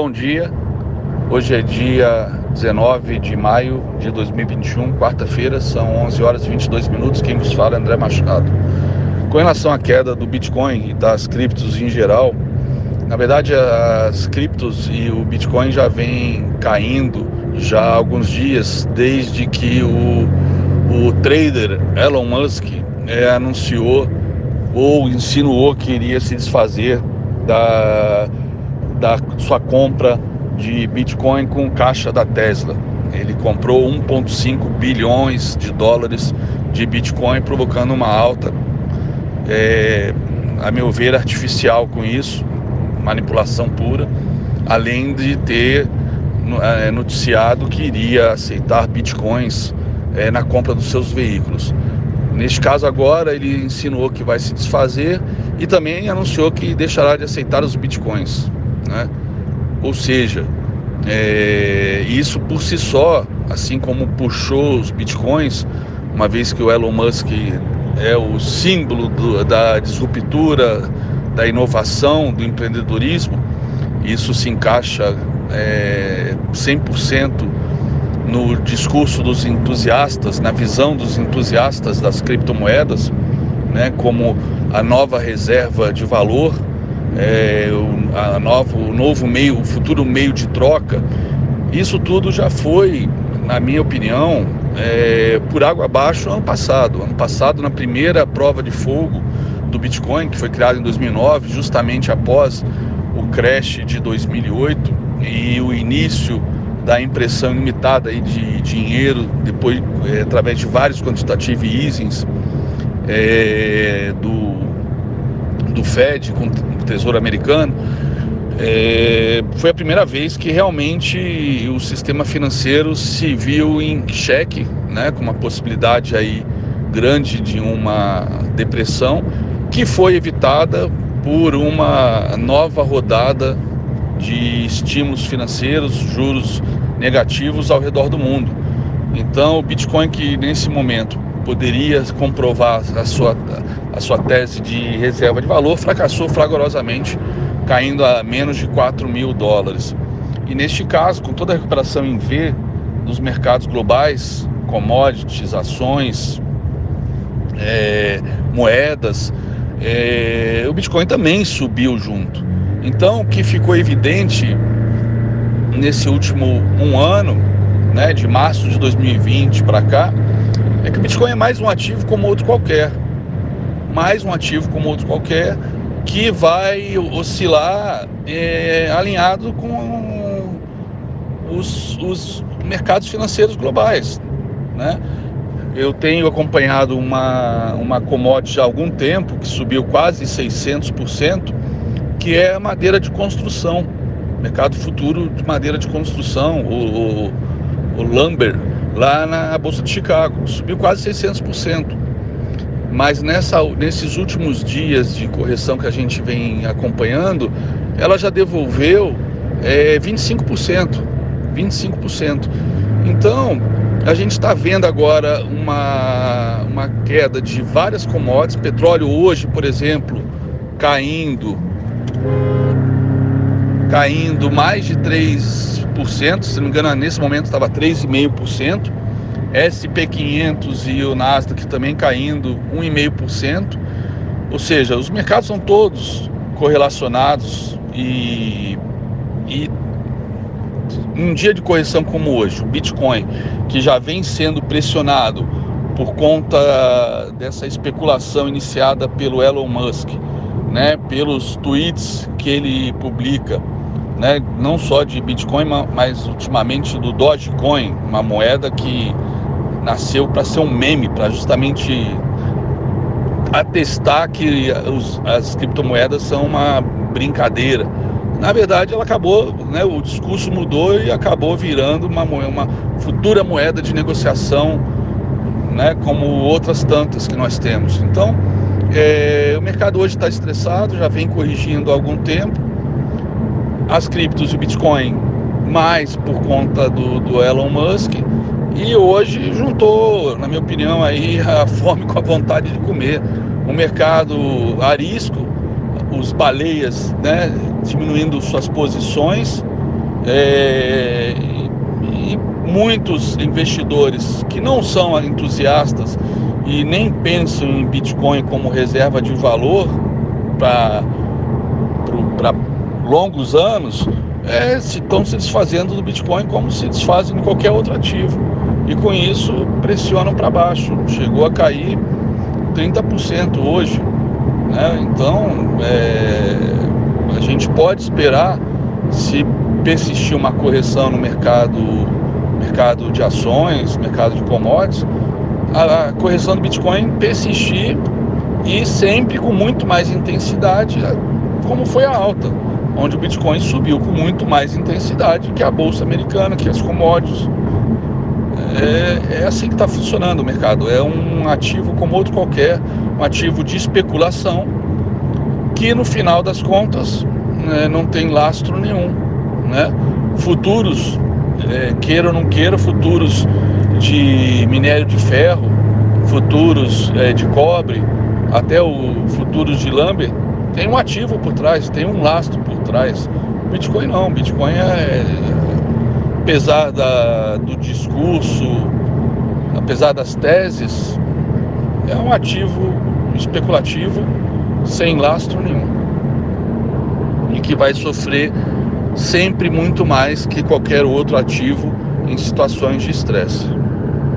Bom dia. Hoje é dia 19 de maio de 2021, quarta-feira, são 11 horas e 22 minutos. Quem vos fala é André Machado. Com relação à queda do Bitcoin e das criptos em geral, na verdade as criptos e o Bitcoin já vêm caindo já há alguns dias, desde que o, o trader Elon Musk é, anunciou ou insinuou que iria se desfazer da da sua compra de Bitcoin com caixa da Tesla. Ele comprou 1,5 bilhões de dólares de Bitcoin, provocando uma alta, é, a meu ver, artificial com isso, manipulação pura, além de ter é, noticiado que iria aceitar Bitcoins é, na compra dos seus veículos. Neste caso agora ele insinuou que vai se desfazer e também anunciou que deixará de aceitar os bitcoins. Né? Ou seja, é, isso por si só, assim como puxou os bitcoins, uma vez que o Elon Musk é o símbolo do, da disruptura, da inovação, do empreendedorismo, isso se encaixa é, 100% no discurso dos entusiastas, na visão dos entusiastas das criptomoedas, né, como a nova reserva de valor é, o, o novo meio, o futuro meio de troca, isso tudo já foi, na minha opinião, é, por água abaixo ano passado. Ano passado, na primeira prova de fogo do Bitcoin, que foi criado em 2009, justamente após o crash de 2008 e o início da impressão ilimitada aí de dinheiro, depois é, através de vários quantitative easings é, do, do Fed com Tesouro Americano, é, foi a primeira vez que realmente o sistema financeiro se viu em xeque, né, com uma possibilidade aí grande de uma depressão, que foi evitada por uma nova rodada de estímulos financeiros, juros negativos ao redor do mundo. Então, o Bitcoin que nesse momento poderia comprovar a sua, a sua tese de reserva de valor, fracassou fragorosamente, caindo a menos de 4 mil dólares. E neste caso, com toda a recuperação em V dos mercados globais, commodities, ações, é, moedas, é, o Bitcoin também subiu junto. Então, o que ficou evidente nesse último um ano, né, de março de 2020 para cá, é que o Bitcoin é mais um ativo como outro qualquer. Mais um ativo como outro qualquer que vai oscilar é, alinhado com os, os mercados financeiros globais. Né? Eu tenho acompanhado uma, uma commodity há algum tempo que subiu quase 600%, que é a madeira de construção, mercado futuro de madeira de construção, o, o, o lumber, lá na Bolsa de Chicago, subiu quase 600%. Mas nessa, nesses últimos dias de correção que a gente vem acompanhando, ela já devolveu é, 25%. 25%. Então, a gente está vendo agora uma, uma queda de várias commodities. Petróleo hoje, por exemplo, caindo, caindo mais de 3 3%, se não me engano, nesse momento estava 3,5%. SP500 e o Nasdaq também caindo 1,5%. Ou seja, os mercados são todos correlacionados e, e um dia de correção como hoje, o Bitcoin, que já vem sendo pressionado por conta dessa especulação iniciada pelo Elon Musk, né, pelos tweets que ele publica, né, não só de Bitcoin, mas ultimamente do Dogecoin, uma moeda que nasceu para ser um meme, para justamente atestar que os, as criptomoedas são uma brincadeira. Na verdade, ela acabou, né, o discurso mudou e acabou virando uma, uma futura moeda de negociação, né, como outras tantas que nós temos. Então, é, o mercado hoje está estressado, já vem corrigindo há algum tempo as criptos e o Bitcoin mais por conta do, do Elon Musk e hoje juntou, na minha opinião, aí a fome com a vontade de comer. O mercado arisco, os baleias né, diminuindo suas posições É, e muitos investidores que não são entusiastas e nem pensam em Bitcoin como reserva de valor para longos anos, é, estão se desfazendo do Bitcoin como se desfazem de qualquer outro ativo. E com isso pressionam para baixo. Chegou a cair 30% hoje. Né? Então é, a gente pode esperar, se persistir uma correção no mercado, mercado de ações, mercado de commodities, a, a correção do Bitcoin persistir e sempre com muito mais intensidade, como foi a alta onde o Bitcoin subiu com muito mais intensidade que a bolsa americana, que as commodities. É, é assim que está funcionando o mercado. É um ativo como outro qualquer, um ativo de especulação que no final das contas né, não tem lastro nenhum. Né? Futuros, é, queira ou não queira, futuros de minério de ferro, futuros é, de cobre, até o futuros de Lambert tem um ativo por trás, tem um lastro por trás. Bitcoin não, Bitcoin é, apesar da, do discurso, apesar das teses, é um ativo especulativo sem lastro nenhum. E que vai sofrer sempre muito mais que qualquer outro ativo em situações de estresse.